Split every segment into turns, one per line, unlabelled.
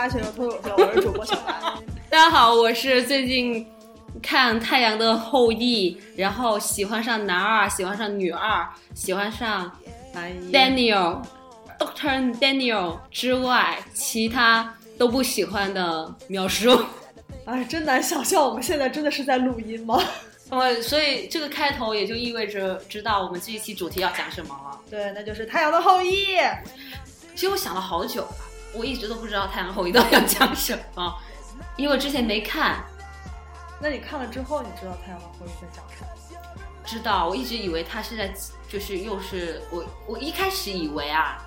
八舌的脱口秀，我是主播小白。
大家好，我是最近看《太阳的后裔》，然后喜欢上男二，喜欢上女二，喜欢上
哎
Daniel Doctor Daniel 之外，其他都不喜欢的苗叔。
哎，真难想象我们现在真的是在录音吗？
我 所以这个开头也就意味着知道我们这一期主题要讲什么了。
对，那就是《太阳的后裔》。
其实我想了好久了，我一直都不知道《太阳的后裔》到底要讲什么，因为我之前没看。
那你看了之后，你知道《太阳的后裔》在讲什么？
知道，我一直以为他是在，就是又是我，我一开始以为啊，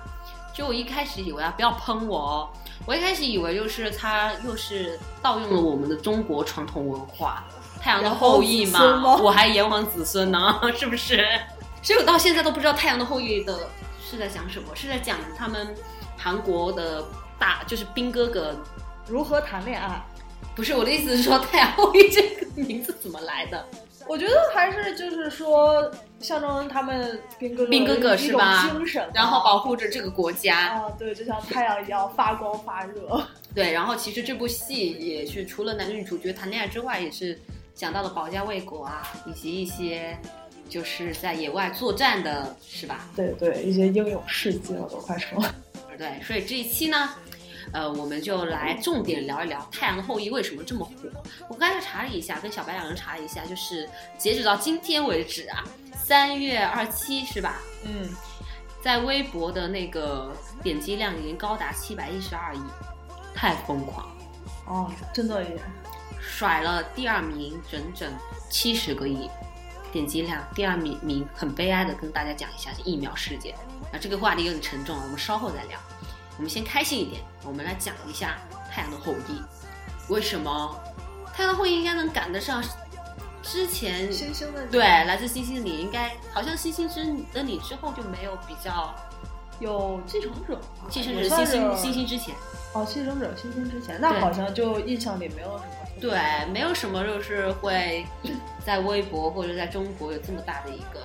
就我一开始以为啊，不要喷我哦，我一开始以为就是他又是盗用了我们的中国传统文化，太阳的后裔嘛，我还炎黄子孙呢，是不是？所以我到现在都不知道太阳的后裔的是在讲什么，是在讲他们韩国的大，就是兵哥哥。
如何谈恋爱？
不是我的意思是说，太阳后裔这个名字怎么来的？
我觉得还是就是说，象征他们兵哥哥
兵哥哥是吧
精神，
然后保护着这个国家。
啊，对，就像太阳一样发光发热。
对，然后其实这部戏也是除了男女主角谈恋爱之外，也是讲到了保家卫国啊，以及一些就是在野外作战的，是吧？
对对，一些英勇事迹了都快成了。
对，所以这一期呢，呃，我们就来重点聊一聊《太阳的后裔》为什么这么火。我刚才查了一下，跟小白两人查了一下，就是截止到今天为止啊，三月二七是吧？
嗯，
在微博的那个点击量已经高达七百一十二亿，太疯狂。
哦，真的耶。
甩了第二名整整七十个亿点击量，第二名名很悲哀的跟大家讲一下是疫苗事件。啊，这个话题有点沉重啊，我们稍后再聊。我们先开心一点，我们来讲一下《太阳的后裔》，为什么《太阳的后裔》应该能赶得上之前
星星的
对来自星星的你，应该好像星星之的你之后就没有比较
有继承者吗，
继承者星星星星之前。
哦，继承者星星之前，那好像就印象里没有什么。
对，没有什么就是会在微博或者在中国有这么大的一个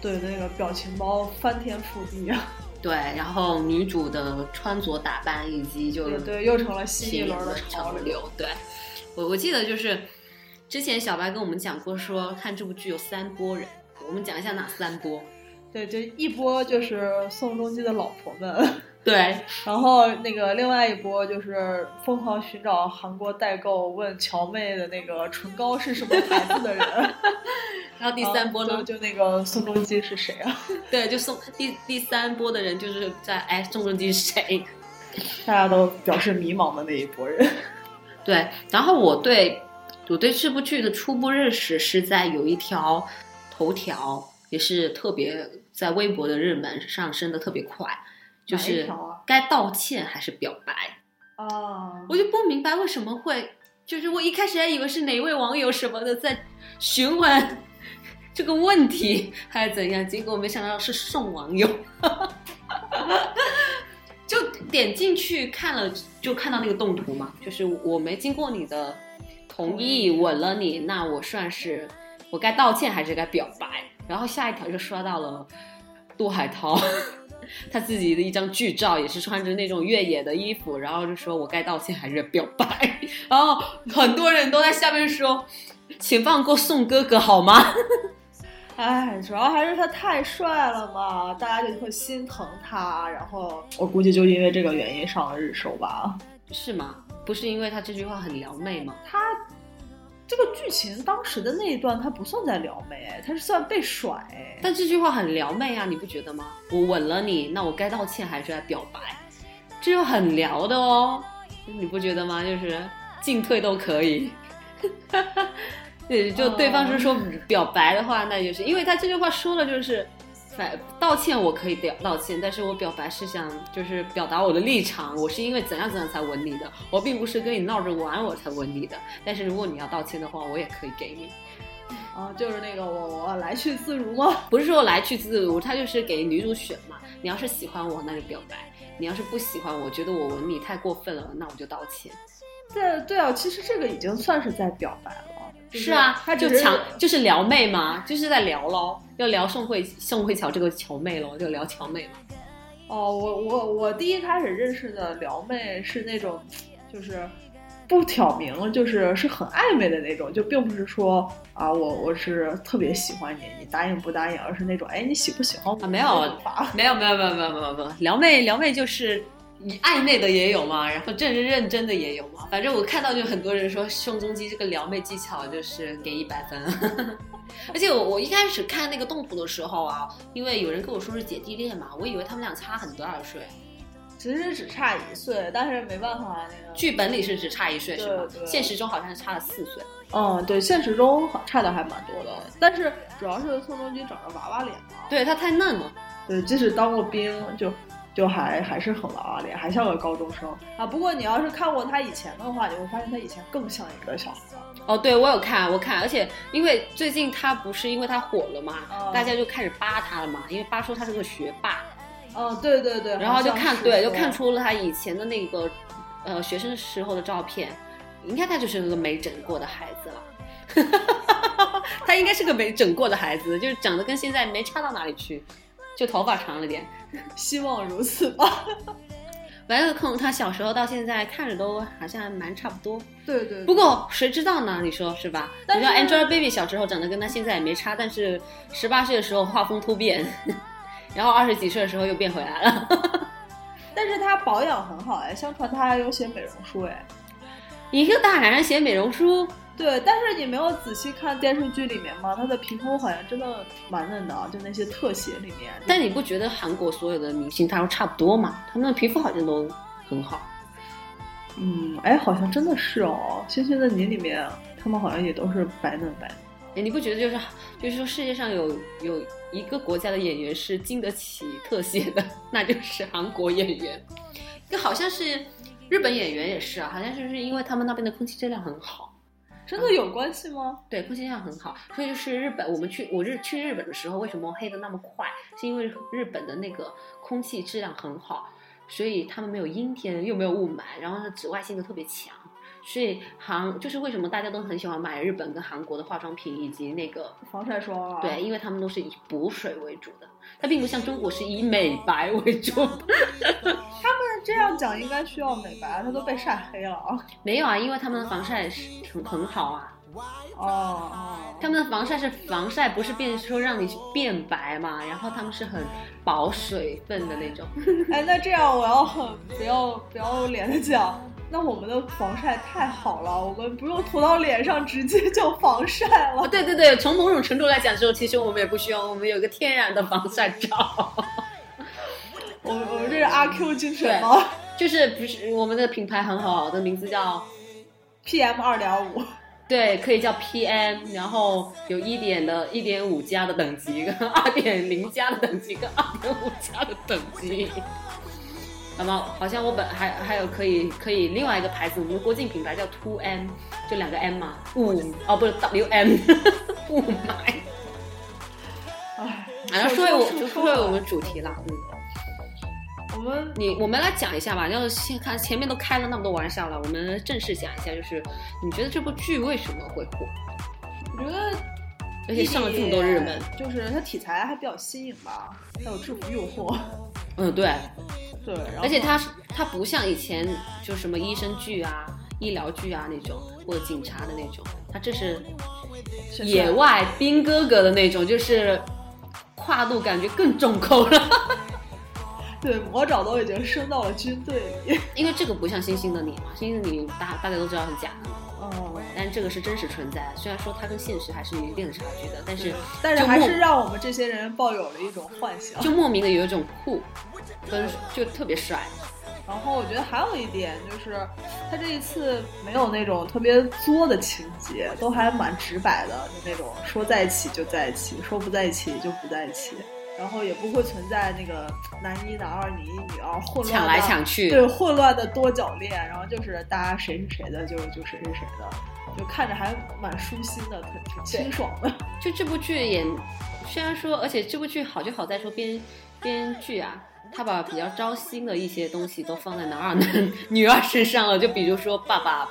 对那个表情包翻天覆地啊，
对，然后女主的穿着打扮以及就
对对，又成了新一轮的
潮。
流。
对，我我记得就是之前小白跟我们讲过说，看这部剧有三波人，我们讲一下哪三波。
对，就一波就是宋仲基的老婆们，
对，
然后那个另外一波就是疯狂寻找韩国代购，问乔妹的那个唇膏是什么牌子的人。
然后第三波呢，
就那个宋仲基是谁啊？
对，就宋第第三波的人就是在哎，宋仲基是谁？
大家都表示迷茫的那一波人。
对，然后我对我对这部剧的初步认识是在有一条头条，也是特别在微博的热门上升的特别快，就是该道歉还是表白？
哦，
我就不明白为什么会，就是我一开始还以为是哪位网友什么的在询问这个问题，还是怎样，结果没想到是宋网友。就点进去看了，就看到那个动图嘛，就是我没经过你的同意吻了你，那我算是我该道歉还是该表白？然后下一条就刷到了杜海涛，他自己的一张剧照，也是穿着那种越野的衣服，然后就说我该道歉还是表白？然后很多人都在下面说，请放过宋哥哥好吗？
哎，主要还是他太帅了嘛，大家就会心疼他，然后我估计就因为这个原因上了热搜吧。
是吗？不是因为他这句话很撩妹吗？
他这个剧情当时的那一段，他不算在撩妹，哎，他是算被甩，哎，
但这句话很撩妹啊，你不觉得吗？我吻了你，那我该道歉还是来表白？这就很撩的哦，你不觉得吗？就是进退都可以。对，就对方是说表白的话，那就是因为他这句话说的就是，反道歉我可以表道歉，但是我表白是想就是表达我的立场，我是因为怎样怎样才吻你的，我并不是跟你闹着玩我才吻你的。但是如果你要道歉的话，我也可以给你，
啊，就是那个我我来去自如吗？
不是说来去自如，他就是给女主选嘛。你要是喜欢我，那就表白；你要是不喜欢我，觉得我吻你太过分了，那我就道歉。
对对啊，其实这个已经算是在表白了。就是
啊，
他
就强就是撩妹嘛，就是在聊喽，要聊宋慧宋慧乔这个乔妹喽，就聊乔妹嘛。
哦，我我我第一开始认识的撩妹是那种，就是不挑明，就是是很暧昧的那种，就并不是说啊，我我是特别喜欢你，你答应不答应，而是那种，哎，你喜不喜欢我？
没有没有没有没有没有没有，撩妹撩妹就是暧昧的也有嘛，然后正认真的也有嘛。反正我看到就很多人说宋仲基这个撩妹技巧就是给一百分，而且我我一开始看那个动图的时候啊，因为有人跟我说是姐弟恋嘛，我以为他们俩差很多二岁，
其实只差一岁，但是没办法，那个。
剧本里是只差一岁是吗？现实中好像是差了四岁。
嗯，对，现实中好差的还蛮多的，但是主要是宋仲基长着娃娃脸嘛，
对他太嫩了，
对，即使当过兵，就就还还是很娃娃脸，还像个高中生啊。不过你要是看过他以前的话，你会发现他以前更像一个小孩。
哦，对我有看，我看，而且因为最近他不是因为他火了嘛，
哦
大家就开始扒他了嘛，因为扒说他是个学霸，
哦，对对对，
然后就看，对，就看出了他以前的那个呃学生时候的照片，应该他就是个没整过的孩子了。他应该是个没整过的孩子，就是长得跟现在没差到哪里去，就头发长了点。
希望如此吧。
反正从他小时候到现在看着都好像蛮差不多。
对对，
不过谁知道呢？你说是吧？你说 Angelababy 小时候长得跟她现在也没差，但是十八岁的时候画风突变，然后二十几岁的时候又变回来了。
但是他保养很好哎，相传他还有写美容书哎。
一个大男人写美容书，
对，但是你没有仔细看电视剧里面吗？他的皮肤好像真的蛮嫩的啊，就那些特写里面。
但你不觉得韩国所有的明星他都差不多吗？他们的皮肤好像都很好。
嗯，哎，好像真的是哦，《星星的你》里面他们好像也都是白嫩白嫩。
哎，你不觉得就是就是说世界上有有一个国家的演员是经得起特写的，那就是韩国演员。就好像是日本演员也是啊，好像就是因为他们那边的空气质量很好。
真的有关系吗？
对，空气质量很好，所以就是日本，我们去我日去日本的时候，为什么黑的那么快？是因为日本的那个空气质量很好，所以他们没有阴天，又没有雾霾，然后呢紫外线又特别强，所以韩就是为什么大家都很喜欢买日本跟韩国的化妆品以及那个
防晒霜啊？
对，因为他们都是以补水为主的，它并不像中国是以美白为主。
那这样讲应该需要美白，他都被晒黑了啊。
没有啊，因为他们的防晒是很很好啊。
哦哦，
他们的防晒是防晒，不是变说让你变白嘛，然后他们是很保水分的那种。
哎，那这样我要很不要不要脸的讲，那我们的防晒太好了，我们不用涂到脸上，直接就防晒
哦，
了。
对对对，从某种程度来讲就，其实我们也不需要，我们有个天然的防晒罩，
我们我们这是阿 Q 精神吗
就是不是我们的品牌很好，的名字叫
？PM 二点五，
对，可以叫 PM，然后有一点的、一点五加的等级，跟二点零加的等级，跟二点五加的等级。那么好像我本还还有可以可以另外一个牌子，我们的国际品牌叫 Two M，就两个 M 嘛，五哦不是 W M，雾霾。
哎，
然后说回我
说
回我们主题了，嗯。
我们
你我们来讲一下吧，要先看前面都开了那么多玩笑了，我们正式讲一下，就是你觉得这部剧为什么会火，
我觉得
而且上了这么多热门？
就是它题材还比较新颖吧，还有制服诱惑。
嗯，对，
对，
而且它是它不像以前就什么医生剧啊、医疗剧啊那种，或者警察的那种，它这是野外兵哥哥的那种，就是跨度感觉更重口了。
对魔爪都已经升到了军队里。
因为这个不像《星星的你》嘛，《星星的你》大大家都知道是假的嘛，
哦，
但这个是真实存在。虽然说它跟现实还是有一定的差距的，但是
但是还是让我们这些人抱有了一种幻想。
就莫名的有一种酷，跟就特别帅。
然后我觉得还有一点就是，他这一次没有那种特别作的情节，都还蛮直白的，就那种说在一起就在一起，说不在一起就不在一起，然后也不会存在那个男一、男二、女一、女二混乱
抢来抢去，
对混乱的多角恋，然后就是大家谁是谁的就就谁是谁的，就看着还蛮舒心的，挺挺清爽的。
就这部剧也虽然说，而且这部剧好就好在说编编剧啊，他把比较招心的一些东西都放在男二男女二身上了，就比如说爸爸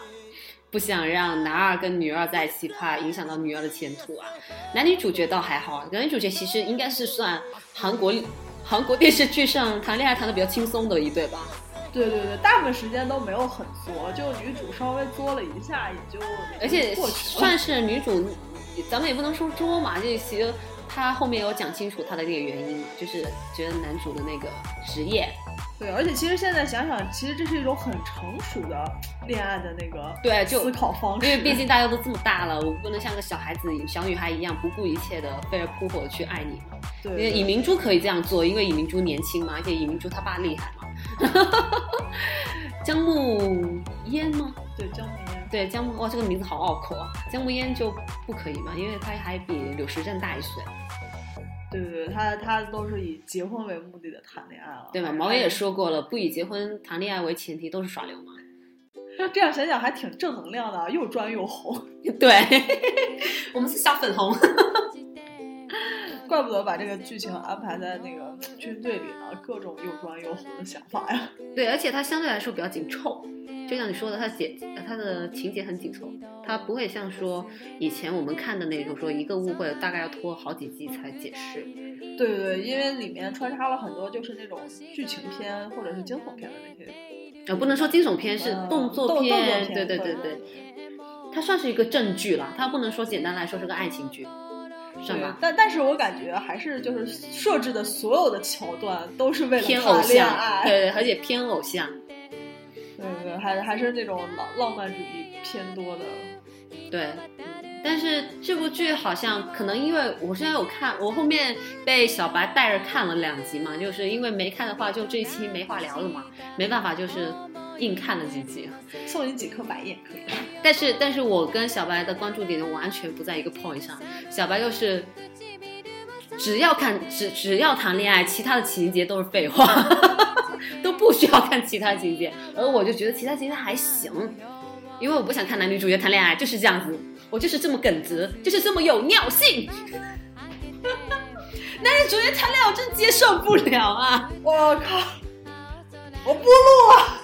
不想让男二跟女二在一起，怕影响到女二的前途啊。男女主角倒还好，男女主角其实应该是算韩国 韩国电视剧上谈恋爱谈的比较轻松的一对吧。
对对对，大部分时间都没有很作，就女主稍微作了一下，也就
而且。算是女主，咱们也不能说作嘛，这其实她后面有讲清楚她的那个原因嘛，就是觉得男主的那个职业，
对，而且其实现在想想，其实这是一种很成熟的恋爱的那个
对就
思考方式，
因为毕竟大家都这么大了，我不能像个小孩子、小女孩一样不顾一切的飞蛾扑火的去爱你嘛。
对
因为尹明珠可以这样做，因为尹明珠年轻嘛，而且尹明珠她爸厉害嘛。姜暮烟吗？
对江明烟，
对，姜暮哇，这个名字好拗口啊。姜暮烟就不可以嘛，因为她还比柳时镇大一岁，
对对对，他他都是以结婚为目的的谈恋爱了，
对吧？毛爷也说过了，不以结婚谈恋爱为前提都是耍流氓。
这样想想还挺正能量的，又专又红，
对，我们是小粉红。
怪不得把这个剧情安排在那个军队里呢，各种又专又红的想法呀。
对，而且它相对来说比较紧凑，就像你说的，它写它的情节很紧凑，它不会像说以前我们看的那种说一个误会大概要拖好几集才解释。
对对对，因为里面穿插了很多就是那种剧情片或者是惊悚片的那些，
呃，不能说惊悚片是
嗯
动作片，对对对
对
对，它算是一个正剧了，它不能说简单来说是个爱情剧，是吧？
但但是我感觉还是就是设置的所有的桥段都是为了
偏偶像，
爱，
对，而且偏偶像，
对对对，还还是那种浪浪漫主义偏多的。
对。但是这部剧好像可能因为我虽然有看，我后面被小白带着看了两集嘛，就是因为没看的话，就这一期没话聊了嘛，没办法，就是硬看了几集。
送你几颗白眼可以？
但是，但是我跟小白的关注点完全不在一个 point 上。小白就是只要看只只要谈恋爱，其他的情节都是废话，都不需要看其他情节。而我就觉得其他情节还行，因为我不想看男女主角谈恋爱，就是这样子，我就是这么耿直，就是这么有尿性。男女主角谈恋爱，我真接受不了啊！
我靠！我不录了。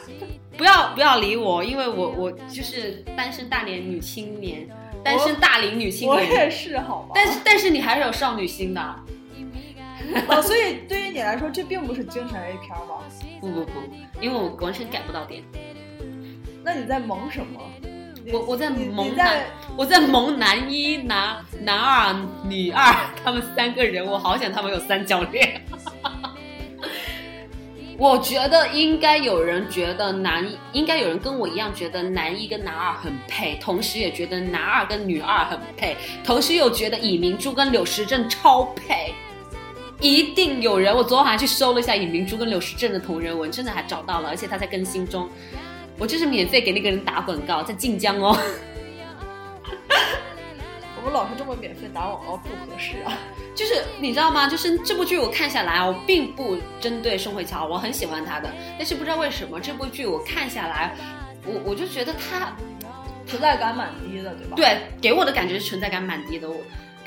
不要不要理我，因为我我就是单身大龄女青年，单身大龄女青年
我
年。
也是，好吗？
但是但是你还是有少女心的，
哦，所以对于你来说，这并不是精神 A 片吗？
不不不，因为我完全改不到点，
那你在萌什么？你
我我在
你
萌男
在，
我在萌男一、男男二、女二，他们三个人，我好想他们有三角恋。我觉得应该有人觉得男，应该有人跟我一样觉得男一跟男二很配，同时也觉得男二跟女二很配，同时又觉得尹明珠跟柳时镇超配。一定有人，我昨晚还去搜了一下尹明珠跟柳时镇的同人文，真的还找到了，而且他在更新中。我就是免费给那个人打广告，在晋江哦。
我们老是这么免费打广告不合适啊。
就是你知道吗？就是这部剧我看下来，我并不针对宋慧乔，我很喜欢她的，但是不知道为什么这部剧我看下来，我我就觉得她
存在感蛮低的，对吧？，
对给我的感觉是存在感蛮低的。我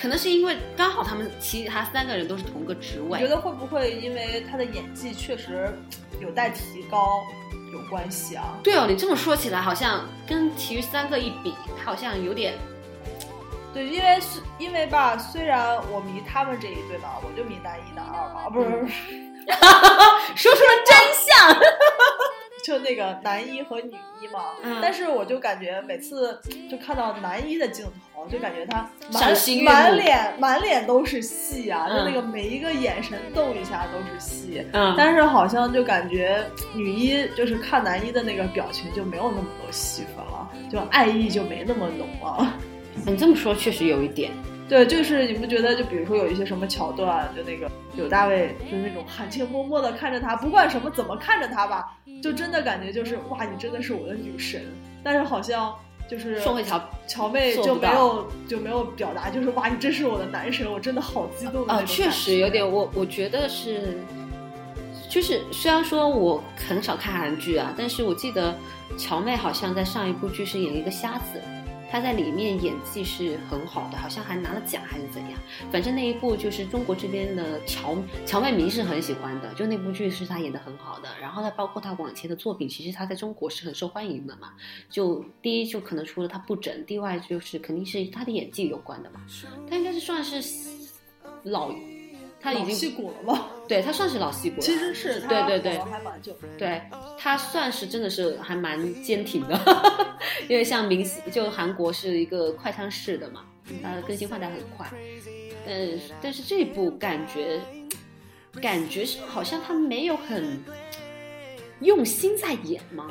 可能是因为刚好他们其他三个人都是同个职位，
你觉得会不会因为他的演技确实有待提高有关系啊？
对哦，你这么说起来，好像跟其余三个一比，他好像有点
对，因为是因为吧，虽然我迷他们这一对吧，我就迷男一男二嘛，不是，不是
说出了真相。
就那个男一和女一嘛。
嗯
但是我就感觉每次就看到男一的镜头，就感觉他满满脸满脸都是戏啊，就
嗯
那个每一个眼神动一下都是戏。
嗯，
但是好像就感觉女一就是看男一的那个表情就没有那么多戏份了，就爱意就没那么浓了。
你这么说确实有一点。
对，就是你们觉得就比如说有一些什么桥段，就那个柳大卫就是那种含情脉脉的看着他，不管什么怎么看着他吧，就真的感觉就是哇，你真的是我的女神。但是好像就是
宋慧乔
乔妹就没有就没有表达，就是哇，你真是我的男神，我真的好激动
啊，
种
确实有点，我我觉得是，就是虽然说我很少看韩剧啊，但是我记得乔妹好像在上一部剧是演一个瞎子，他在里面演技是很好的，好像还拿了奖还是怎样。反正那一部就是中国这边的乔乔妹明是很喜欢的，就那部剧是他演的很好的。然后呢，包括他往前的作品，其实他在中国是很受欢迎的嘛。就第一就可能除了他不整，第外就是肯定是他的演技有关的嘛。他应该是算是老，她已
经戏
经
骨了吗？
对他算是老戏骨了。
其实是
对对对
还蛮久。
对他算是真的是还蛮坚挺的，因为像明星就韩国是一个快餐式的嘛，它的更新换代很快，但是但是这部感觉感觉是好像他没有很用心在演吗？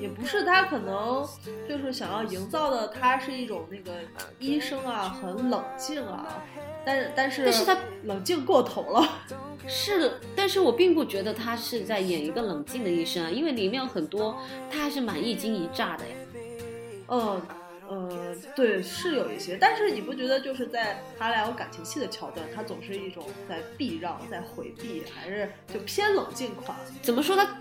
也不是，他可能就是想要营造的，他是一种那个医生啊，很冷静啊，但是但是
但是他
冷静过头了。
是的，但是我并不觉得他是在演一个冷静的医生啊，因为里面有很多他还是蛮一惊一乍的呀。
嗯呃，对，是有一些，但是你不觉得就是在他俩有感情戏的桥段，他总是一种在避让、在回避，还是就偏冷静款？
怎么说他？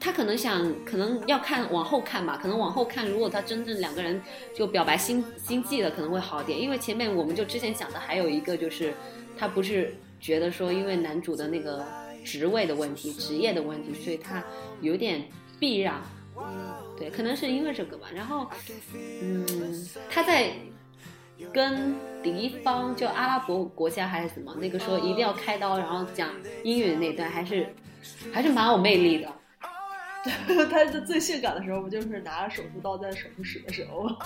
他可能想，可能要看往后看吧，可能往后看，如果他真正两个人就表白心心迹了，可能会好点。因为前面我们就之前讲的还有一个就是，他不是觉得说因为男主的那个职位的问题、职业的问题，所以他有点避让。对，可能是因为这个吧。然后，嗯，他在跟敌方就阿拉伯国家还是什么，那个说一定要开刀，然后讲英语的那段，还是还是蛮有魅力的。
他的最性感的时候，不就是拿着手术刀在手术室的时候吗？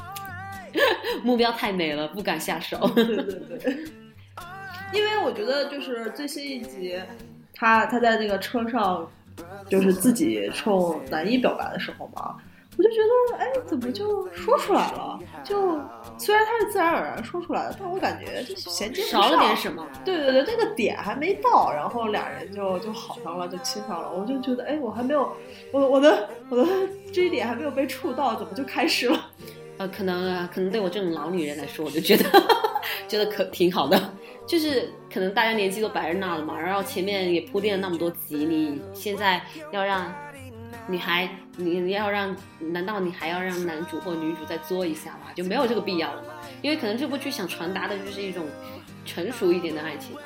目标太美了，不敢下手。
对对对，因为我觉得就是最新一集，他他在那个车上，就是自己冲男一表白的时候嘛，我就觉得，哎，怎么就说出来了？就虽然他是自然而然说出来的，但我感觉就衔接不上
少了点什么。
对对对，那个点还没到，然后俩人就就好上了，就亲上了。我就觉得，哎，我还没有，我我的我的这一点还没有被触到，怎么就开始了？
呃，可能啊，可能对我这种老女人来说，我就觉得 觉得可挺好的。就是可能大家年纪都摆在那了嘛，然后前面也铺垫了那么多集，你现在要让女孩，你你要让，难道你还要让男主或女主再作一下吗？就没有这个必要了嘛。因为可能这部剧想传达的就是一种成熟一点的爱情。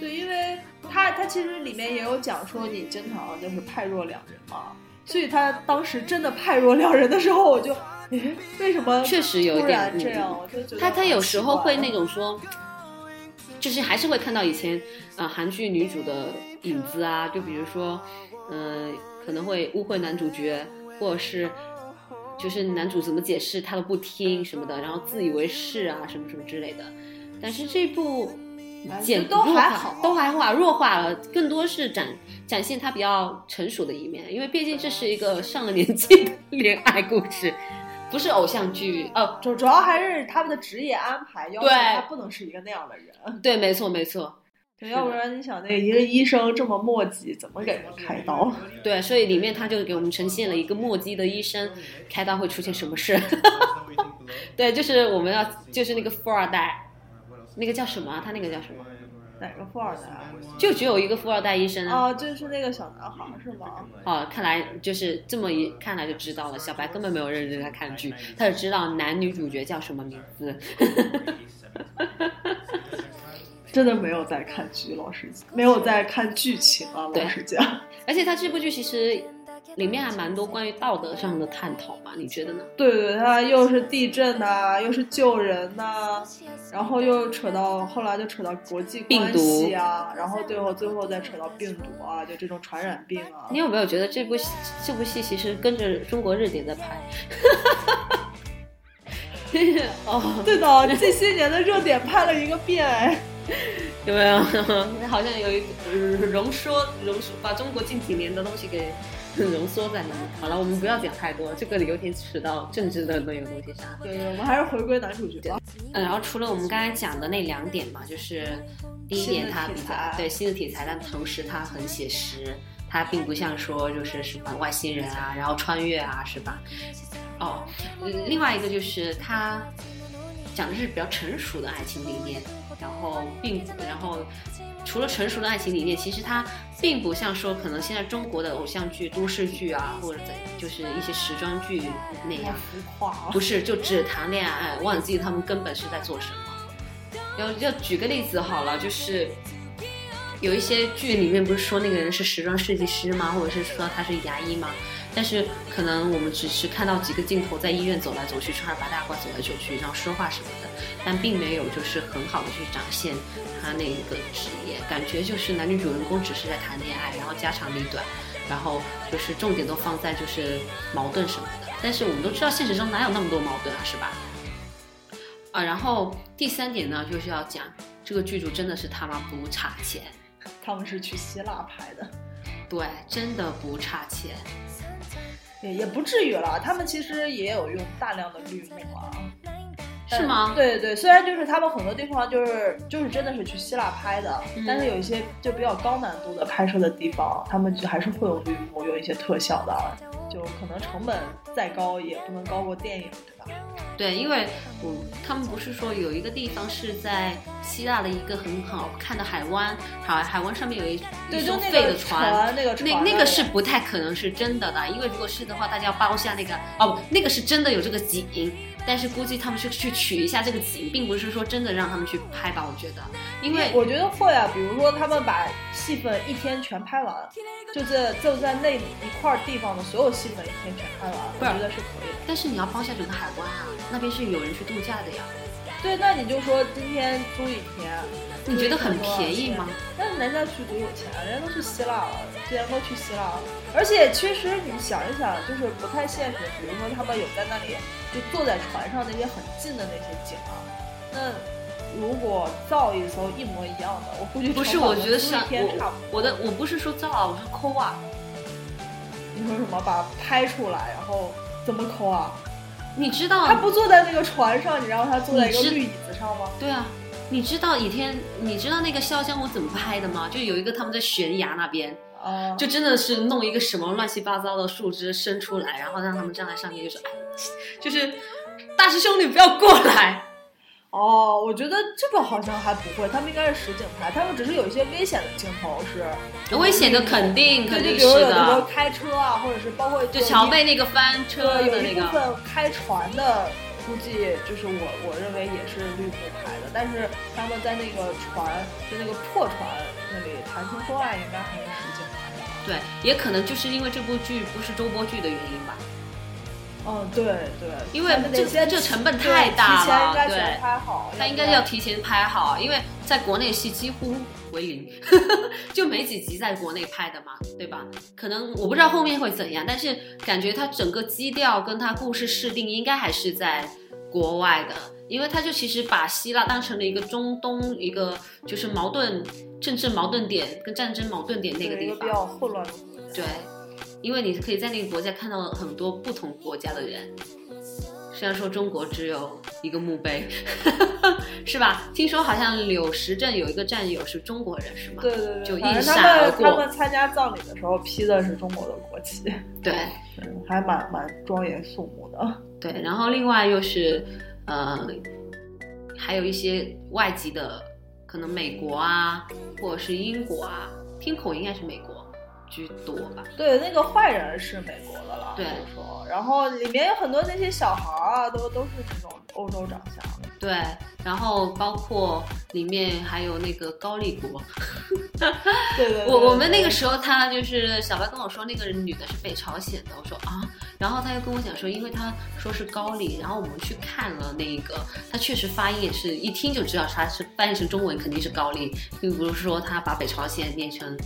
对，因为他他其实里面也有讲说你经常就是判若两人嘛，所以他当时真的判若两人的时候，我就，诶，为什么
确实有一点
这样？
嗯
我就觉得
他他有时候会那
种。
种说，就是还是会看到以前呃韩剧女主的影子啊，就比如说，嗯、可能会误会男主角，或者是就是男主怎么解释他都不听什么的，然后自以为是啊什么什么之类的。但是这部
哎
简
都还好
都还化弱化了，更多是展展现他比较成熟的一面，因为毕竟这是一个上了年纪的恋爱故事，不是偶像剧哦。
主主要还是他们的职业安排，要求
对
他不能是一个那样的人，
对，没错没错。
对，要不然你想那个一个医生这么墨迹，怎么给人开刀？
对，所以里面他就给我们呈现了一个墨迹的医生开刀会出现什么事。对，就是我们要就是那个富二代，那个叫什么啊？他那个叫什么？
哪个富二代啊？
就只有一个富二代医生啊。
哦，就是那个小男孩是吗？
哦，看来就是这么一看来就知道了。小白根本没有认真在看剧，他只知道男女主角叫什么名字。
真的没有在看剧，老实讲，没有在看剧情啊，
对
老实讲。
而且他这部剧其实里面还蛮多关于道德上的探讨吧？你觉得呢？
对对，它又是地震呐、又是救人呐、然后又扯到后来就扯到国际关系啊，然后最后最后再扯到病毒啊，就这种传染病啊
你。有没有觉得这部戏这部戏其实跟着中国热点在拍？哦，
对的，这些年的热点拍了一个遍，哎，
有没有？好像有一呃浓缩浓缩，把中国近几年的东西给浓缩在里面。好了，我们不要讲太多，这个有点扯到政治的那个东西上。
对对，我们还是回归男主角。
嗯，然后除了我们刚才讲的那两点嘛，就是第一点它比较对新的题材，但同时它很写实，它并不像说就是什么外星人啊，然后穿越啊，是吧？哦，嗯另外一个就是它讲的是比较成熟的爱情理念，然后并然后除了成熟的爱情理念，其实它并不像说可能现在中国的偶像剧、都市剧啊，或者怎就是一些时装剧那样。
浮夸啊！
不是，就只谈恋爱，忘记他们根本是在做什么。要要举个例子好了，就是有一些剧里面不是说那个人是时装设计师吗？或者是说他是牙医吗？但是可能我们只是看到几个镜头在医院走来走去，穿着白大褂走来走去，然后说话什么的，但并没有就是很好的去展现他那个职业，感觉就是男女主人公只是在谈恋爱，然后家长里短，然后就是重点都放在就是矛盾什么的。但是我们都知道现实中哪有那么多矛盾啊，是吧？啊，然后第三点呢，就是要讲这个剧组真的是他妈不差钱，
他们是去希腊拍的，
对，真的不差钱。
也不至于了。他们其实也有用大量的绿幕啊。
是吗？
对对，虽然就是他们很多地方就是就是真的是去希腊拍的，
嗯
但是有一些就比较高难度的拍摄的地方，他们就还是会有绿幕，有一些特效的，就可能成本再高也不能高过电影，对吧？
对，因为我他们不是说有一个地方是在希腊的一个很好看的海湾，海海湾上面有一
对，
一艘废的
船，那个
那那个是不太可能是真的的，因为如果是的话，大家要包下那个哦，不，那个是真的有这个景，但是估计他们是去取一下这个景，并不是说真的让他们去拍吧，我觉得，因为
我觉得会啊，比如说他们把戏份一天全拍完，就在就在那一块地方的所有戏份一天全拍完，我觉得是可以的。
但是你要包下整个海湾啊，那边是有人去度假的呀，
对，那你就说今天租一天，
你觉得很便宜吗？
但是人家去多有钱，人家都去希腊了，既然都去希腊了，而且其实你想一想，就是不太现实。比如说他们有在那里就坐在船上那些很近的那些景啊，那如果造一艘一模一样的，我估计
不是，我觉得是
一天差不多。
我我的我不是说造啊，我是抠啊，
你说什么把它拍出来，然后怎么抠啊？
你知道
他不坐在那个船上，你让他坐在一个绿椅子上吗？
对啊，你知道倚天，你知道那个潇湘我怎么拍的吗？就有一个他们在悬崖那边，
啊，
就真的是弄一个什么乱七八糟的树枝伸出来，然后让他们站在上面，就说哎，就是大师兄你不要过来。
哦，我觉得这个好像还不会，他们应该是实景拍，他们只是有一些危险的镜头是
危险的肯定肯定
对，就比如
是
有的时候，开车啊，或者是包括
就乔贝那个翻车，
有
的那个，
一部分开船的，估计就是我我认为也是绿幕拍的，但是他们在那个船就那个破船那里谈情说爱，应该还是实景拍的。
对，也可能就是因为这部剧不是周播剧的原因吧。
嗯，对对，
因为这
些
这成本太大了
应该
对
全拍好，
他应该要提前拍好，因为在国内戏几乎为零，就没几集在国内拍的嘛，对吧？可能我不知道后面会怎样，但是感觉它整个基调跟它故事设定应该还是在国外的，因为他就其实把希腊当成了一个中东一个就是矛盾政治矛盾点跟战争矛盾点那个地方
对一个比，较混乱的。
对，因为你可以在那个国家看到很多不同国家的人。虽然说中国只有一个墓碑，是吧？听说好像柳石镇有一个战友是中国人，是吗？
对对对，
就
反正他
一闪而
们他们参加葬礼的时候披的是中国的国旗，
对
嗯，还蛮蛮庄严肃穆的。
对，然后另外又是呃，还有一些外籍的，可能美国啊，或者是英国啊，听口音应该是美国居多吧。
对，那个坏人是美国的了，
对
说，然后里面有很多那些小孩儿啊，都都是那种欧洲长相的。
对，然后包括里面还有那个高丽国，
对对对
我我们那个时候，他就是小白跟我说，那个女的是北朝鲜的，我说啊，然后他又跟我讲说，因为他说是高丽，然后我们去看了那个，他确实发音也是一听就知道他是翻译成中文肯定是高丽，并不是说他把北朝鲜念成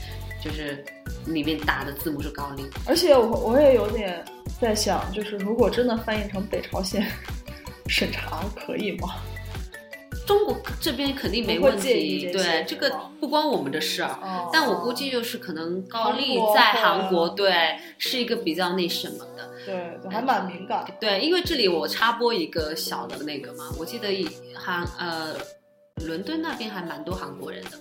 就是里面打的字母是高丽。
而且我我也有点在想，就是如果真的翻译成北朝鲜，审查可以吗？
中国这边肯定没问题，对，这个不关我们的事儿。
哦
但我估计就是可能高丽在韩国，对，是一个比较那什么的。
对对，还蛮敏感的。
对，因为这里我插播一个小的那个嘛，我记得以韩呃伦敦那边还蛮多韩国人的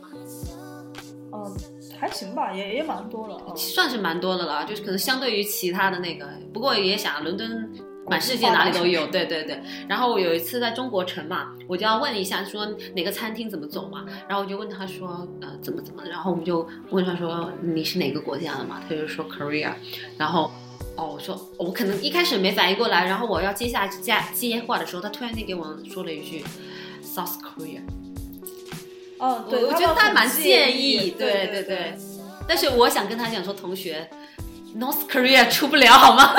行吧，也也蛮多的啊。
算是蛮多的了，就是可能相对于其他的那个，不过也想伦敦。满世界哪里都有，对对对。然后我有一次在中国城嘛，我就要问一下说哪个餐厅怎么走嘛，然后我就问他说呃怎么怎么，然后我们就问他说你是哪个国家的嘛，他就说 Korea，然后哦我说我可能一开始没反应过来，然后我要接下接接话的时候，他突然间给我说了一句 South Korea，
嗯，对，
我我觉得
他
蛮
很
介
意，
意，
对
对
对。
但是我想跟他讲说，同学，North Korea 出不了好吗？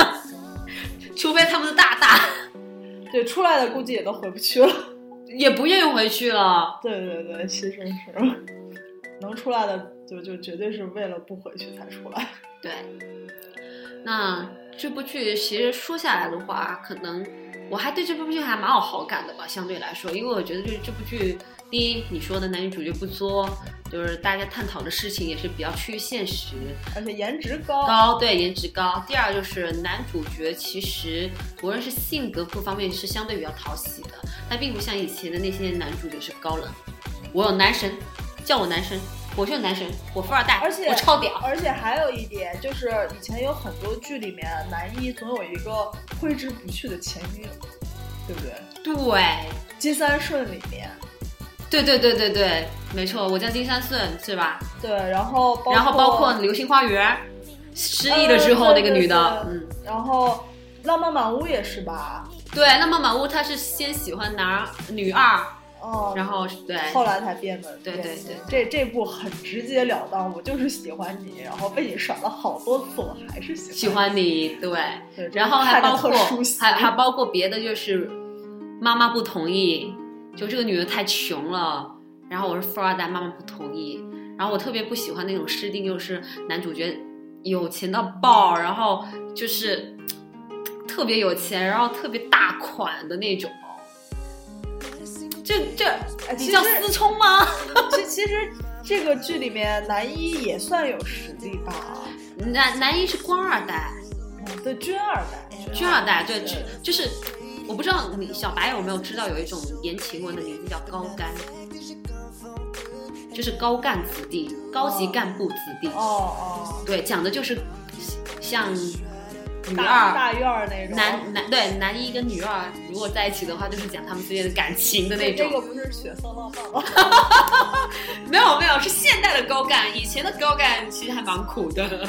除非他们的大大
对，出来的估计也都回不去了。
也不愿意回去了。
对对对，其实是能出来的，就就绝对是为了不回去才出来。
对，那这部剧其实说下来的话，可能我还对这部剧还蛮有好感的吧，相对来说，因为我觉得就是这部剧，第一你说的男女主角不作，就是大家探讨的事情也是比较趋于现实，
而且颜值高，
高，对，颜值高。第二就是男主角其实无论是性格各方面是相对比较讨喜的，但并不像以前的那些男主角是高冷。我有男神，叫我男神，我就是男神，我富二代，
而且
我超屌。
而且还有一点就是，以前有很多剧里面，男一总有一个挥之不去的前女友，对不对？
对，
金三顺里面，
对对对对对，没错，我叫金三顺，是吧？
对，然后包括
然后包括《流星花园》失忆了之后
呃
那个女的，嗯，
然后浪漫满屋也是吧？
对。浪漫满屋她是先喜欢男女二，
哦，
然后对
后来才变得
对对
对这这部很直截了当，我就是喜欢你，然后被你耍了好多次，我还是喜欢
喜欢你，对。
对，
然后还包括还还包括别的，就是妈妈不同意，就这个女的太穷了，然后我是富二代，妈妈不同意，然后我特别不喜欢那种设定，就是男主角有钱到爆，然后就是特别有钱，然后特别大款的那种。这这，你叫思聪吗？
其其实这个剧里面男一也算有实力吧，
男男一是官二代，
嗯，对，军二代，
军二代，对，
对
就就是我不知道你小白有没有知道有一种言情文的名字叫高干，就是高干子弟，高级干部子弟。
哦哦，
对，讲的就是像女
大
二、
大院儿那种，
男男对男一跟女二如果在一起的话，就是讲他们之间的感情的那种。
这个不是血色浪漫吗？
没有没有，是现代的高干，以前的高干其实还蛮苦的。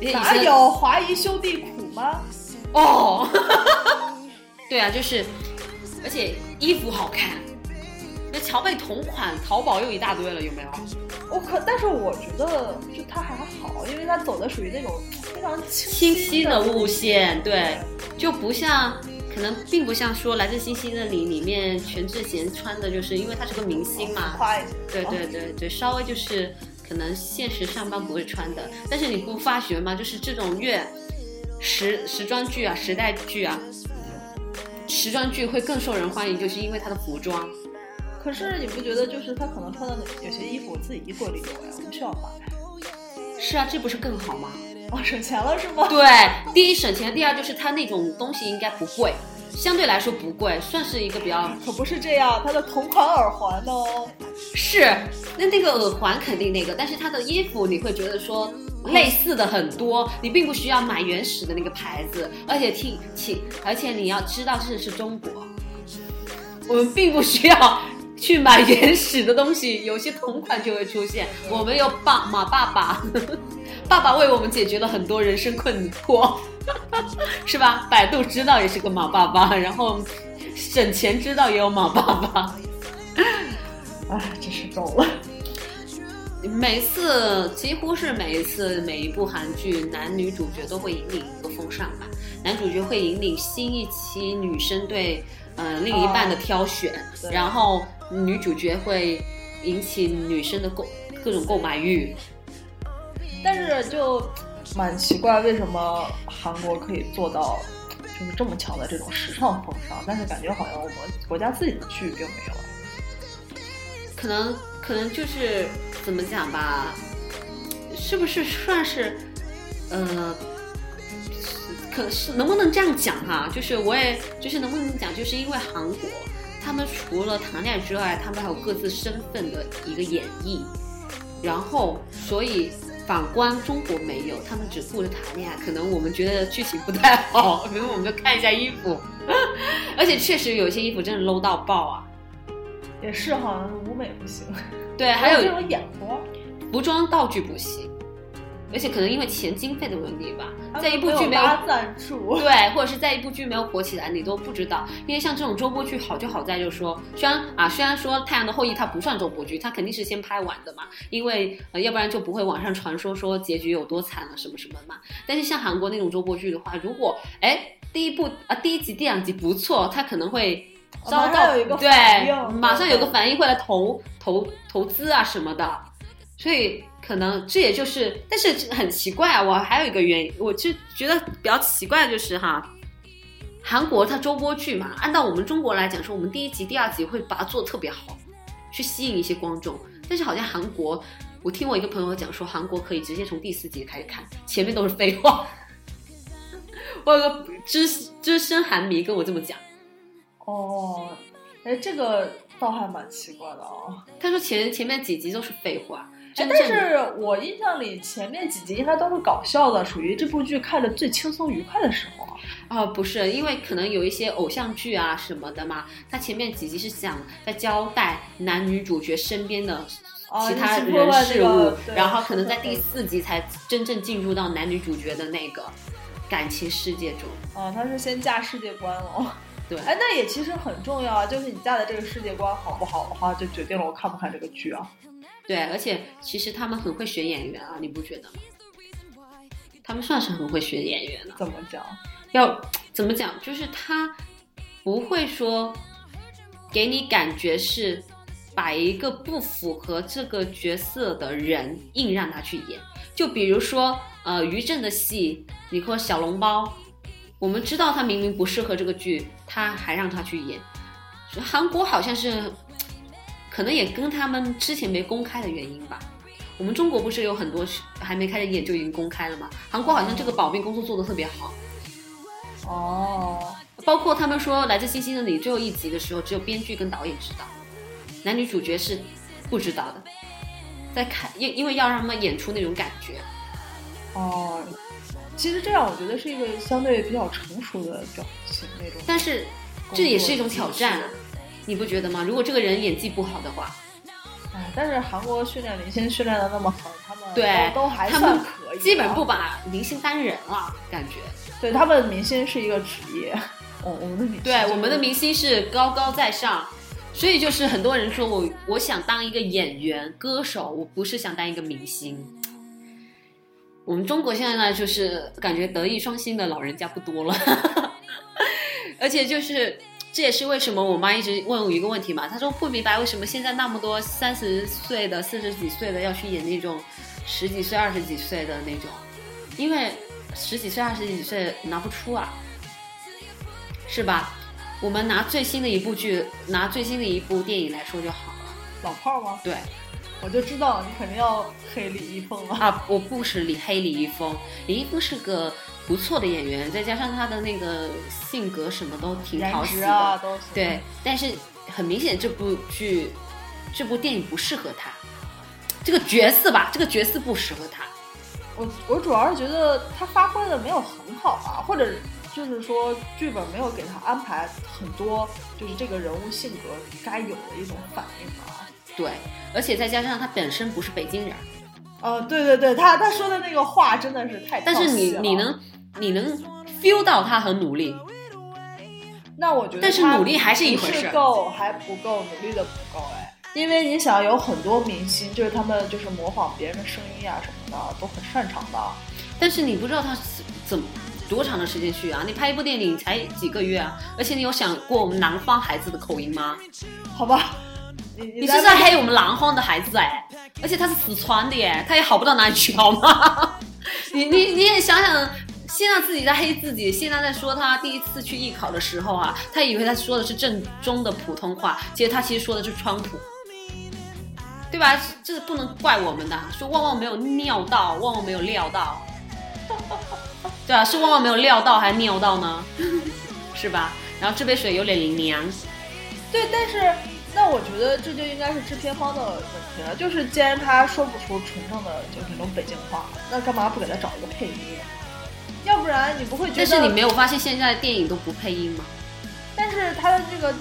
以
哪有华谊兄弟苦吗？
哦，对啊，就是，而且衣服好看，那乔贝同款，淘宝又一大堆了，有没有？
我可，但是我觉得就他还好，因为他走的属于那种非常
清
晰
晰的路
线。
对，就不像，可能并不像说《来自星星的你》里面全智贤穿的，就是因为他是个明星嘛，
夸一下，
对对对对，稍微就是可能现实上班不会穿的，但是你不发觉吗？就是这种越时时装剧啊、时代剧啊，时装剧会更受人欢迎，就是因为它的服装。
可是你不觉得就是他可能穿的有些衣服我自己衣柜里有呀，我不需要买。
是啊，这不是更好吗？
哦，省钱了是吗？
对，第一省钱，第二就是它那种东西应该不贵，相对来说不贵，算是一个比较
可不是这样，它的同款耳环呢？
是。那那个耳环肯定那个，但是它的衣服你会觉得说类似的很多，你并不需要买原始的那个牌子，而且挺挺，而且你要知道这是中国，我们并不需要。去买原始的东西，有些同款就会出现。我们有爸马爸爸，爸爸为我们解决了很多人生困惑，是吧？百度知道也是个马爸爸，然后省钱知道也有马爸爸。
哎，真是够了。
每次几乎是每一次每一部韩剧，男女主角都会引领一个风尚吧。男主角会引领新一期女生对呃另一半的挑选，
对
然后女主角会引起女生的购各种购买欲。
但是就蛮奇怪，为什么韩国可以做到，就是这么强的这种时尚风尚，但是感觉好像我们国家自己的剧并没有。
可能可能就是怎么讲吧，是不是算是，呃，可是能不能这样讲哈？就是我也就是能不能讲，就是因为韩国他们除了谈恋爱之外，他们还有各自身份的一个演绎，然后所以反观中国没有，他们只顾着谈恋爱，可能我们觉得剧情不太好，可能我们就看一下衣服，而且确实有一些衣服真的 low 到爆啊。
也是，好像舞美不行，
对，还有
这种眼光，
服装道具不行，而且可能因为钱经费的问题吧，在一部剧没有
赞助，
对，或者是在一部剧没有火起来，你都不知道。因为像这种周播剧好就好在就是说，虽然啊，虽然说《太阳的后裔》它不算周播剧，它肯定是先拍完的嘛，因为呃，要不然就不会网上传说说结局有多惨了什么什么嘛。但是像韩国那种周播剧的话，如果哎第一部啊第一集第两集不错，它可能会。
遭到
对，马上有个反应会来投投投资啊什么的，所以可能这也就是，但是很奇怪啊，我还有一个原因，我就觉得比较奇怪的就是哈，韩国它周播剧嘛，按照我们中国来讲说，我们第一集、第二集会把它做的特别好，去吸引一些观众，但是好像韩国，我听我一个朋友讲说，韩国可以直接从第四集开始看，前面都是废话，我有个资资深韩迷跟我这么讲。
哦，哎，这个倒还蛮奇怪的哦。
他说前前面几集都是废话，但
是我印象里前面几集应该都是搞笑的，属于这部剧看的最轻松愉快的时候啊。
啊，不是，因为可能有一些偶像剧啊什么的嘛，他前面几集是想在交代男女主角身边的其他人事物，然后可能在第四集才真正进入到男女主角的那个感情世界中。
哦，他是先架世界观了。
对，
哎，那也其实很重要啊，就是你嫁的这个世界观好不好的话，就决定了我看不看这个剧啊。
对，而且其实他们很会选演员啊，你不觉得吗？他们算是很会选演员了。
怎么讲？
要怎么讲？就是他不会说给你感觉是把一个不符合这个角色的人硬让他去演。就比如说，呃，于正的戏，你和小笼包。我们知道他明明不适合这个剧，他还让他去演。韩国好像是，可能也跟他们之前没公开的原因吧。我们中国不是有很多还没开始演就已经公开了吗？韩国好像这个保密工作做得特别好。
哦，
包括他们说《来自星星的你》最后一集的时候，只有编剧跟导演知道，男女主角是不知道的。在看，因因为要让他们演出那种感觉。
哦。其实这样，我觉得是一个相对比较成熟的表情那种。
但是，这也是一种挑战，你不觉得吗？如果这个人演技不好的话，
哎，但是韩国训练明星训练的那么好，他们
对
都还算可以，
基本不把明星当人了，感觉。
对他们明星是一个职业，我我们的明
对我们的明星是高高在上，所以就是很多人说我我想当一个演员、歌手，我不是想当一个明星。我们中国现在呢，就是感觉德艺双馨的老人家不多了，而且就是这也是为什么我妈一直问我一个问题嘛，她说不明白为什么现在那么多三十岁的、四十几岁的要去演那种十几岁、二十几岁的那种，因为十几岁、二十几岁拿不出啊，是吧？我们拿最新的一部剧，拿最新的一部电影来说就好了，
老炮儿吗？
对。
我就知道你肯定要黑李易峰了
啊！我不是李黑李易峰，李易峰是个不错的演员，再加上他的那个性格什么都挺讨喜的，对。但是很明显，这部剧、这部电影不适合他，这个角色吧，这个角色不适合他。
我我主要是觉得他发挥的没有很好吧，或者就是说剧本没有给他安排很多，就是这个人物性格该有的一种反应吧。
对，而且再加上他本身不是北京人，
哦，对对对，他他说的那个话真的是太，
但是你你能你能 feel 到他很努力，
那我觉得，
但是努力还是一回事，
够还不够，努力的不够哎，因为你想有很多明星，就是他们就是模仿别人的声音啊什么的都很擅长的，
但是你不知道他怎么多长的时间去啊？你拍一部电影才几个月啊？而且你有想过我们南方孩子的口音吗？
好吧。
你是在黑我们南方的孩子哎，而且他是四川的耶，他也好不到哪里去好吗？你你你也想想，现在自己在黑自己，现在在说他第一次去艺考的时候啊，他以为他说的是正宗的普通话，其实他其实说的是川普，对吧？这不能怪我们的，说万万没有料到，万万没有料到，对啊，是万万没有料到还是尿到呢？是吧？然后这杯水有点凉，
对，但是那我觉得这就应该是制片方的问题了，就是既然他说不出纯正的就是那种北京话，那干嘛不给他找一个配音？要不然你不会觉得？
但是你没有发现现在的电影都不配音吗？
但是他的这个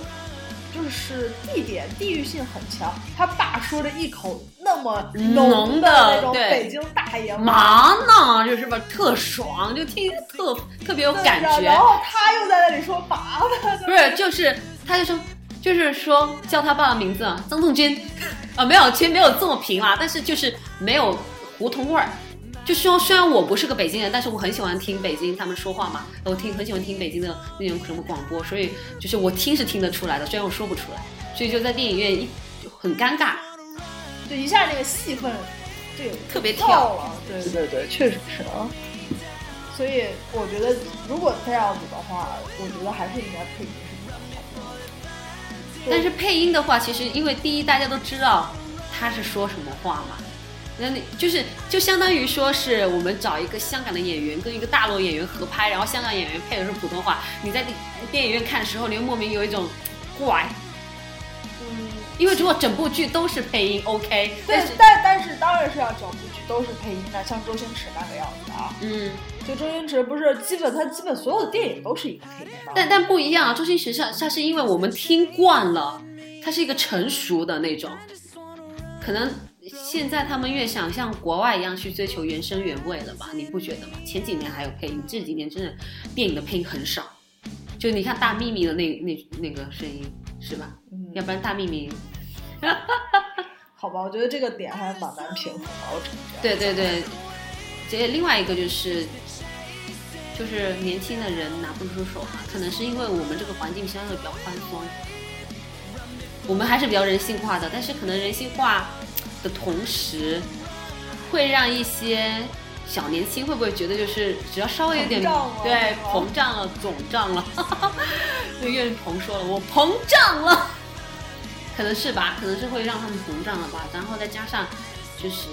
就是地点地域性很强，他爸说着一口那么
浓
的那种北京大爷话，
嘛呢？就是吧，特爽，就听特特别有感觉。
然后他又在那里说嘛呢？
不是，就是他就说，就是说叫他爸爸名字啊，曾仲军，啊，没有，其实没有这么平啦，但是就是没有胡同味儿。就说虽然我不是个北京人，但是我很喜欢听北京他们说话嘛，我听很喜欢听北京的那种什么广播，所以就是我听是听得出来的，虽然我说不出来，所以就在电影院一就很尴尬。
就一下那个戏份，对，
特别
跳
跳
了。对对对，确实是啊。所以我觉得，如果这样子的话，我觉得还是应该配音是比较好的。
但是配音的话，其实因为第一大家都知道他是说什么话嘛，那你就是就相当于说是我们找一个香港的演员跟一个大陆演员合拍，然后香港演员配的是普通话，你在电影院看的时候，你会莫名有一种怪，因为如果整部剧都是配音，OK，但
对
是，
但但是当然是要整部剧都是配音的，像周星驰那个样子啊。
嗯，
就周星驰不是基本他基本所有的电影都是一个配音的。
但但不一样啊，周星驰像他是因为我们听惯了，他是一个成熟的那种，可能现在他们越想像国外一样去追求原声原味了吧？你不觉得吗？前几年还有配音，这几年真的电影的配音很少。就你看大秘密的那那那个声音是吧？
嗯
要不然大秘密，
好吧，我觉得这个点还蛮难平衡的。我只能这样
对对对，这另外一个就是。就是年轻的人拿不出手嘛，可能是因为我们这个环境相对比较宽松，我们还是比较人性化的，但是可能人性化的同时，会让一些小年轻会不会觉得就是只要稍微有点
膨胀了
对膨胀了、肿胀了，对岳云鹏说了，我膨胀了，可能是吧，可能是会让他们膨胀了吧，然后再加上就是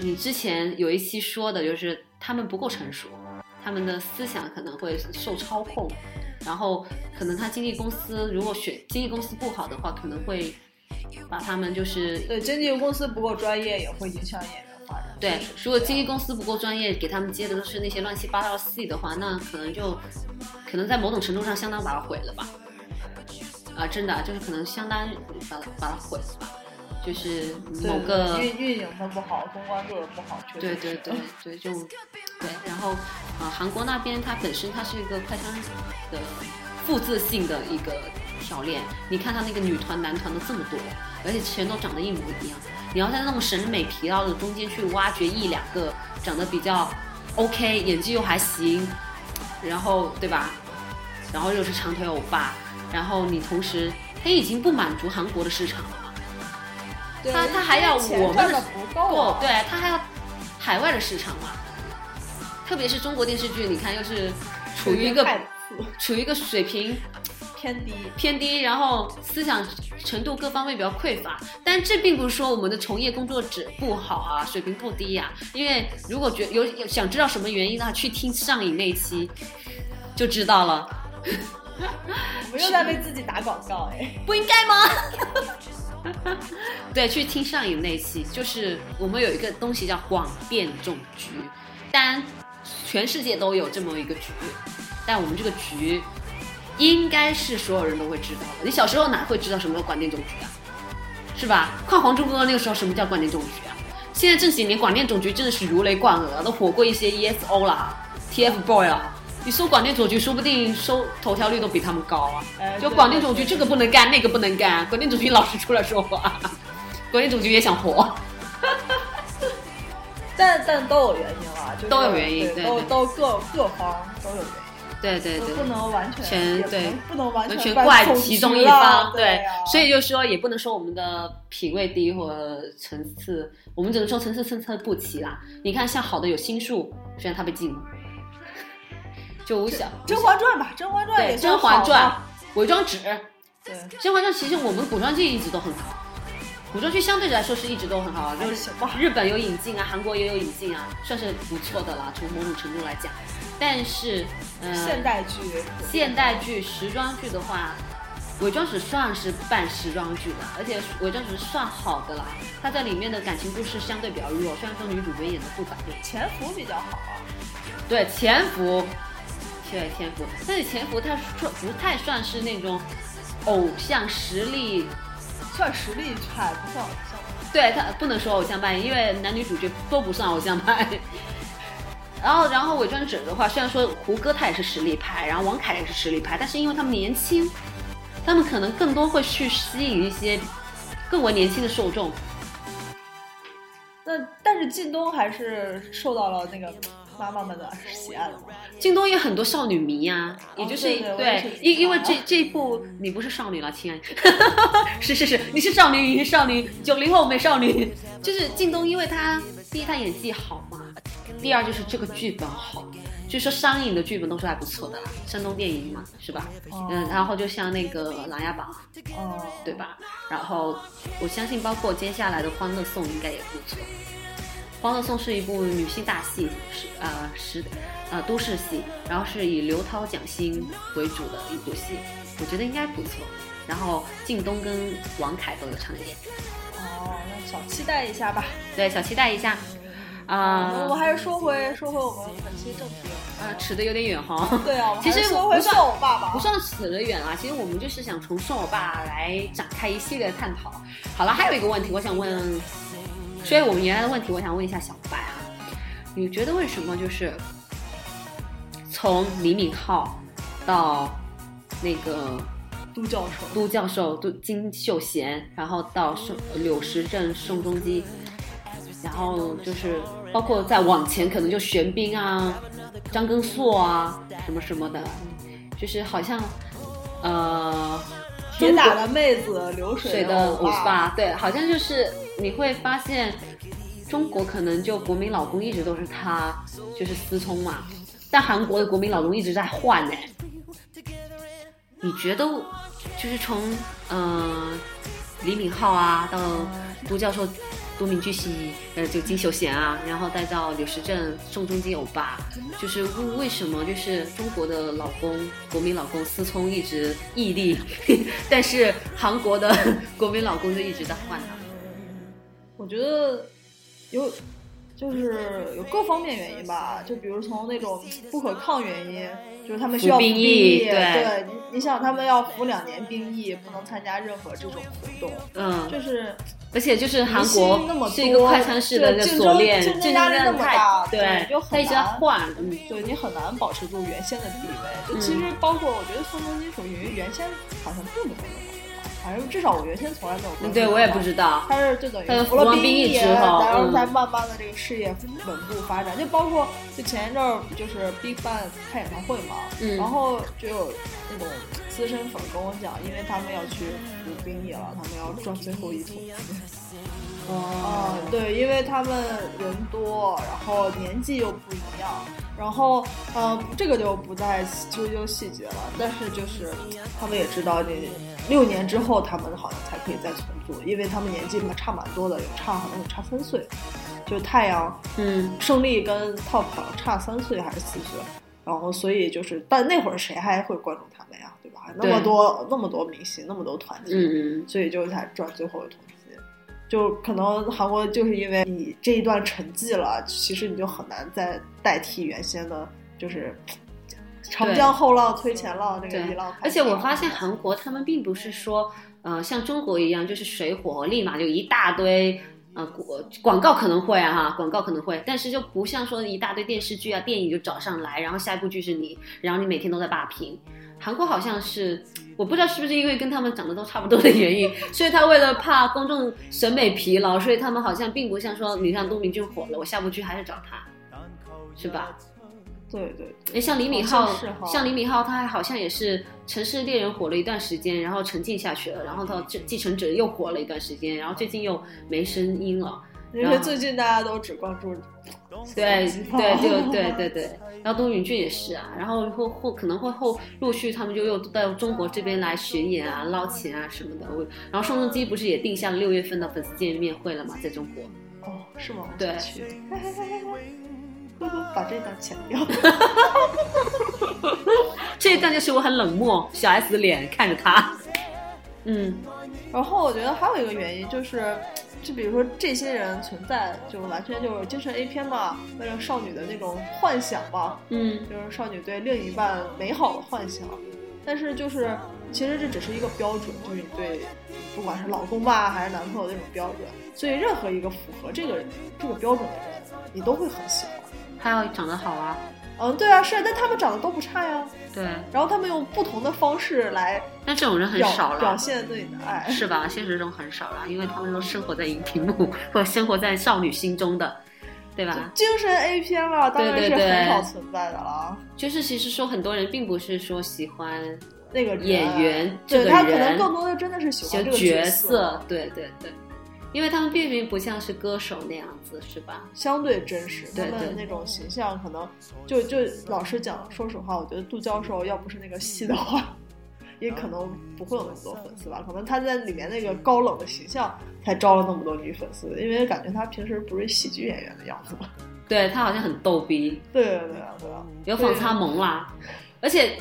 你之前有一期说的，就是他们不够成熟。他们的思想可能会受操控，然后可能他经纪公司如果选经纪公司不好的话，可能会把他们就是
对经纪公司不够专业，也会影响演员发展。
对如果经纪公司不够专业，给他们接的都是那些乱七八糟的戏的话，那可能就可能在某种程度上相当把它毁了吧。啊，真的就是可能相当把它把它毁了吧，就是某个
运运营的不好，公关做的不好，
对对对 对，就对，然后啊、韩国那边它本身它是一个快餐的复制性的一个条链，你看它那个女团男团都这么多，而且全都长得一模一样，你要在那种审美疲劳的中间去挖掘一两个长得比较 OK，演技又还行，然后对吧？然后又是长腿欧巴，然后你同时他已经不满足韩国的市场了嘛。
对
他他还要我们的
不够啊，
对他还要海外的市场嘛，特别是中国电视剧，你看又是处于一个处于一个水平
偏低。
偏低，然后思想程度各方面比较匮乏。但这并不是说我们的从业工作者不好啊，水平不低呀、因为如果觉有有想知道什么原因的话，去听上瘾那期就知道了，
我们又在为自己打广告哎。
不应该吗？对，去听上瘾那期，就是我们有一个东西叫广电总局，当然全世界都有这么一个局，但我们这个局应该是所有人都会知道的。你小时候哪会知道什么叫广电总局啊？是吧？看《还珠格格》那个时候，什么叫广电总局啊？现在这几年广电总局真的是如雷贯耳，都火过一些 ESO 啦、TFBOY 啦。你搜广电总局，说不定收头条率都比他们高啊！就广电总局这个不能干，那个不能干，广电总局老是出来说话，广电总局也想活。
但但都有原因啊，就
都有原因
对都都各各方都有原因，
对对对，
不能完全
全对
能不能完
完全
怪
其中一方，
对。啊，
所以就说也不能说我们的品味低或层次，我们只能说层次参差不齐啦。你看，像好的有心术，虽然他被禁了，就我想《
甄嬛传》吧，《甄嬛传》《也算
甄嬛传》伪装纸，《
对，
甄嬛传》其实我们古装剧一直都很好，古装剧相对来说是一直都很好，就是。日本有引进啊，韩国也有引进啊，算是不错的啦，从某种程度来讲。但是，呃，
现代剧，
现代剧、时装剧的话，伪装纸算是半时装剧的，而且伪装纸算好的啦。它在里面的感情故事相对比较弱，虽然说女主角演的不咋对。
潜伏比较好啊。
对，潜伏，对潜伏，但是潜伏他算不太算是那种偶像实力，
算实力派，不算偶像。
对他不能说偶像派，因为男女主角都不算偶像派。然后，然后伪装者的话，虽然说胡歌他也是实力派，然后王凯也是实力派，但是因为他们年轻，他们可能更多会去吸引一些更为年轻的受众。
那但是靳东还是受到了那个妈妈们的喜爱的嘛。
靳东有很多少女迷呀、也就是、
对
因因为这这一部你不是少女了，亲爱 的，是是是，你是少女，你是少女，九零后美少女，就是靳东，因为他第一他演技好嘛，第二就是这个剧本好，据说上映的剧本都是还不错的啦，山东电影嘛，是吧？
哦
嗯，然后就像那个《琅琊榜》，
哦，
对吧？然后我相信，包括接下来的《欢乐颂》应该也不错。《欢乐颂》是一部女性大戏，是呃是呃都市戏，然后是以刘涛、蒋欣为主的一部戏，我觉得应该不错。然后靳东跟王凯都有参演，
哦，那小期待一下吧。
对，小期待一下。啊、
我们还是说回说回我们本期正题。
呃，扯得有点远哈。
对啊，
其实
还是说回
不算
算我爸爸。
不算扯得远啦，其实我们就是想从算我爸来展开一系列探讨。好了，还有一个问题，我想问，所以我们原来的问题，我想问一下小白啊，你觉得为什么就是从李敏镐到那个
都教授，
都教授、都金秀贤，然后到宋柳时镇、宋仲基，然后就是包括再往前，可能就玄彬啊、张根硕啊什么什么的，就是好像呃，
铁打的妹子，流水
水的
五十
八。对，好像就是你会发现，中国可能就国民老公一直都是他，就是思聪嘛，但韩国的国民老公一直在换呢。你觉得就是从呃李敏镐啊到都教授、多名巨星，呃，就金秀贤啊，然后再到柳时镇、宋仲基欧巴，就是为为什么就是中国的老公国民老公思聪一直屹立，但是韩国的国民老公就一直在换呢？
我觉得有，就是有各方面原因吧。就比如从那种不可抗原因，就是他们需要服
服兵役
役，
对
对，你你想他们要服两年兵役，不能参加任何这种活动，
嗯，
就是
而且就是韩国是一个快餐式的锁链，
竞争压力那么大
对
对就很难
换，嗯，
对你很难保持住原先的地位。就
嗯
其实包括我觉得宋仲基属于原先好像并没有那么好，反正至少我原先从来没有关注
嗯对我也不。知道，
他是就等于服了
兵役
役
之后
然后
嗯
才慢慢的这个事业稳步发展。就包括就前一阵儿就是 Big Bang 开演唱会嘛，
嗯
然后就有那种资深粉跟我讲，因为他们要去服兵役了，他们要赚最后一桶金。
哦
嗯，对，因为他们人多，然后年纪又不一样，然后呃，这个就不再追究细节了。但是就是他们也知道，你六年之后他们好像才可以再重组，因为他们年纪嘛差蛮多的，有差好像有差三岁，就太阳
嗯，
胜利跟 Top 好像差三岁还是四岁，然后所以就是，但那会儿谁还会关注他们呀，对吧？那么多那么多明星，那么多团体，
嗯嗯，
所以就才赚最后一桶金。就可能韩国就是因为你这一段沉寂了，其实你就很难再代替原先的，就是长江后浪推前浪，那个一
对
浪。
而且我发现韩国他们并不是说，呃，像中国一样，就是水火立马就一大堆。呃，广广告可能会啊哈，广告可能会，但是就不像说一大堆电视剧啊、电影就找上来，然后下一部剧是你，然后你每天都在霸屏。韩国好像是，我不知道是不是因为跟他们长得都差不多的原因，所以他为了怕公众审美疲劳，所以他们好像并不像说，你像都敏俊火了，我下部剧还是找他，是吧？
对对
诶，像李敏镐
像
李敏镐，他好像也是《城市猎人》火了一段时间，然后沉浸下去了，然后他《继继承者》又火了一段时间，然后最近又没声音了。
因为最近大家都只关注
对对，就 对对对，然后东允俊也是啊，然后后后可能会后陆续他们就又到中国这边来巡演啊、捞钱啊什么的。我然后宋仲基不是也定下了六月份的粉丝见面会了吗，在中国。
哦，是吗？
对
去，把这段剪掉。
这一段就是我很冷漠，小 S 的脸看着他。嗯，
然后我觉得还有一个原因就是，就比如说这些人存在，就完全就是精神 A 片嘛，为了少女的那种幻想嘛，
嗯，
就是少女对另一半美好的幻想。但是就是，其实这只是一个标准，就是你对不管是老公吧还是男朋友那种标准。所以任何一个符合这个这个标准的人，你都会很喜欢。
还有长得好啊，
嗯，对啊，是，但他们长得都不差呀。
对，
然后他们用不同的方式来
但这种人很少了。
表现对你的爱。
是吧？现实中很少了，因为他们都生活在荧屏幕或者生活在少女心中的，对吧？
精神 A 片嘛，当然是很少存在的了。
就是其实说很多人并不是说喜欢
那个
演员
对他可能更多的真的是喜欢这个
角
色，
对对对，因为他们并并不像是歌手那样子，是吧？
相对真实。
对对
他们那种形象可能就就老实讲，说实话，我觉得杜教授要不是那个戏的话，也可能不会有那么多粉丝吧。可能他在里面那个高冷的形象才招了那么多女粉丝，因为感觉他平时不是喜剧演员的样子嘛。
对他好像很逗逼，
对对对啊对啊，
有反差萌啦，而且。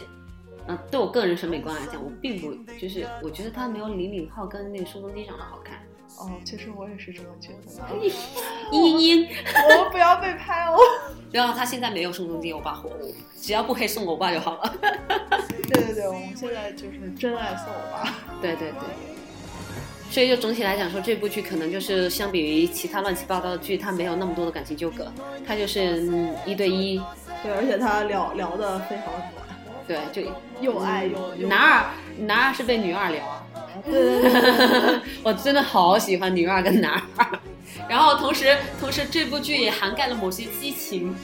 嗯，对我个人审美观来讲，我并不就是，我觉得他没有李敏镐跟那个宋仲基长得好看。
哦，其实我也是这么觉得的。
嘤嘤，
我们不要被拍哦。
然后他现在没有宋仲基欧巴火，只要不黑宋欧巴就好了。
对对对，我们现在就是真爱送欧巴。
对对对，所以就总体来讲说，这部剧可能就是相比于其他乱七八糟的剧，它没有那么多的感情纠葛，它就是嗯一对一，
对，而且他聊聊的非常的暖，
对，就
又爱又又
男二男二是被女二聊啊，
对对对对
我真的好喜欢女二跟男二。然后同时，同时这部剧也涵盖了某些激情。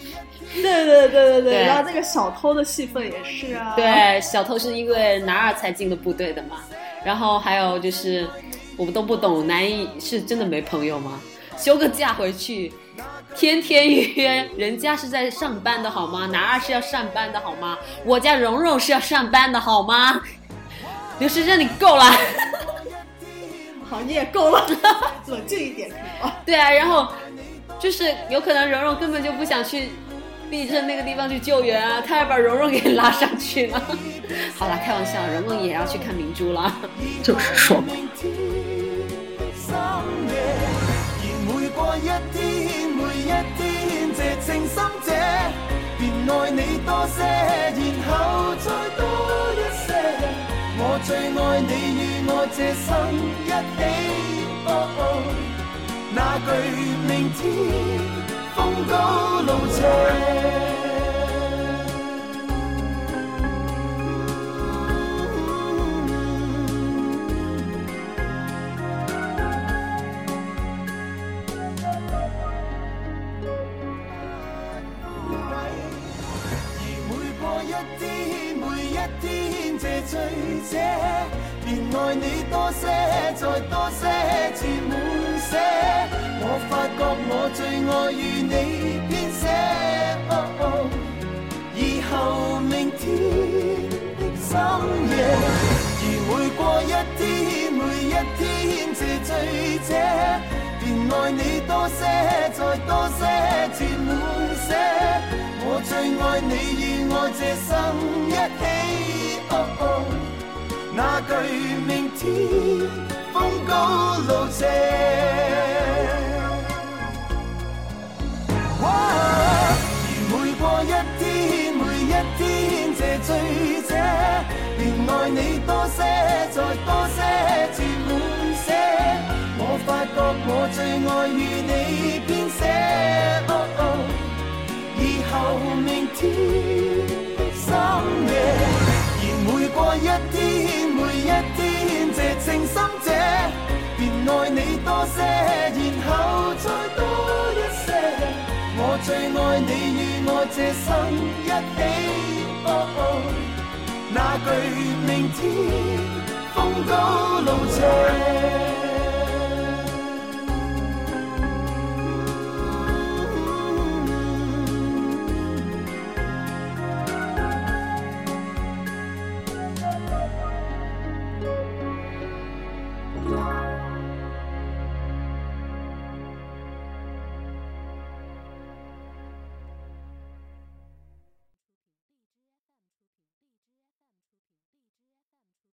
对对对对对，
对
然后那个小偷的戏份也是啊。
对，小偷是因为男二才进的部队的嘛。然后还有就是，我们都不懂，男一是真的没朋友吗？休个假回去，天天约，人家是在上班的好吗？男二是要上班的好吗？我家蓉蓉是要上班的好吗？刘诗珍，你够了。
好，你也够了，冷静一点可以吗？
对啊，然后就是有可能蓉蓉根本就不想去地震那个地方去救援啊，他要把蓉蓉给拉上去了。好了，开玩笑，蓉蓉也要去看明珠了。
就是说嘛，
而每過一天，每一天，這情深者，便愛你多些，然後再多一些。我最爱你与我这生一起，哦哦那句明天风高路斜。這醉者，便爱你多些，再多些，至滿瀉。我發覺我最愛與你編寫，哦哦以後明天的深夜。而每過一天，每一天，這醉者，便爱你多些，再多些，至滿瀉。我最愛你與我這生一起，那句明天風高路斜。而每過一天，每一天，这醉者，便愛你多些，再多些，至滿瀉。我發覺我最愛與你編寫，哦哦以後明天的深夜，过一天，每一天，这情深者，便爱你多些，然后再多一些。我最爱你与我这生一起，哦哦那句明天风高路斜。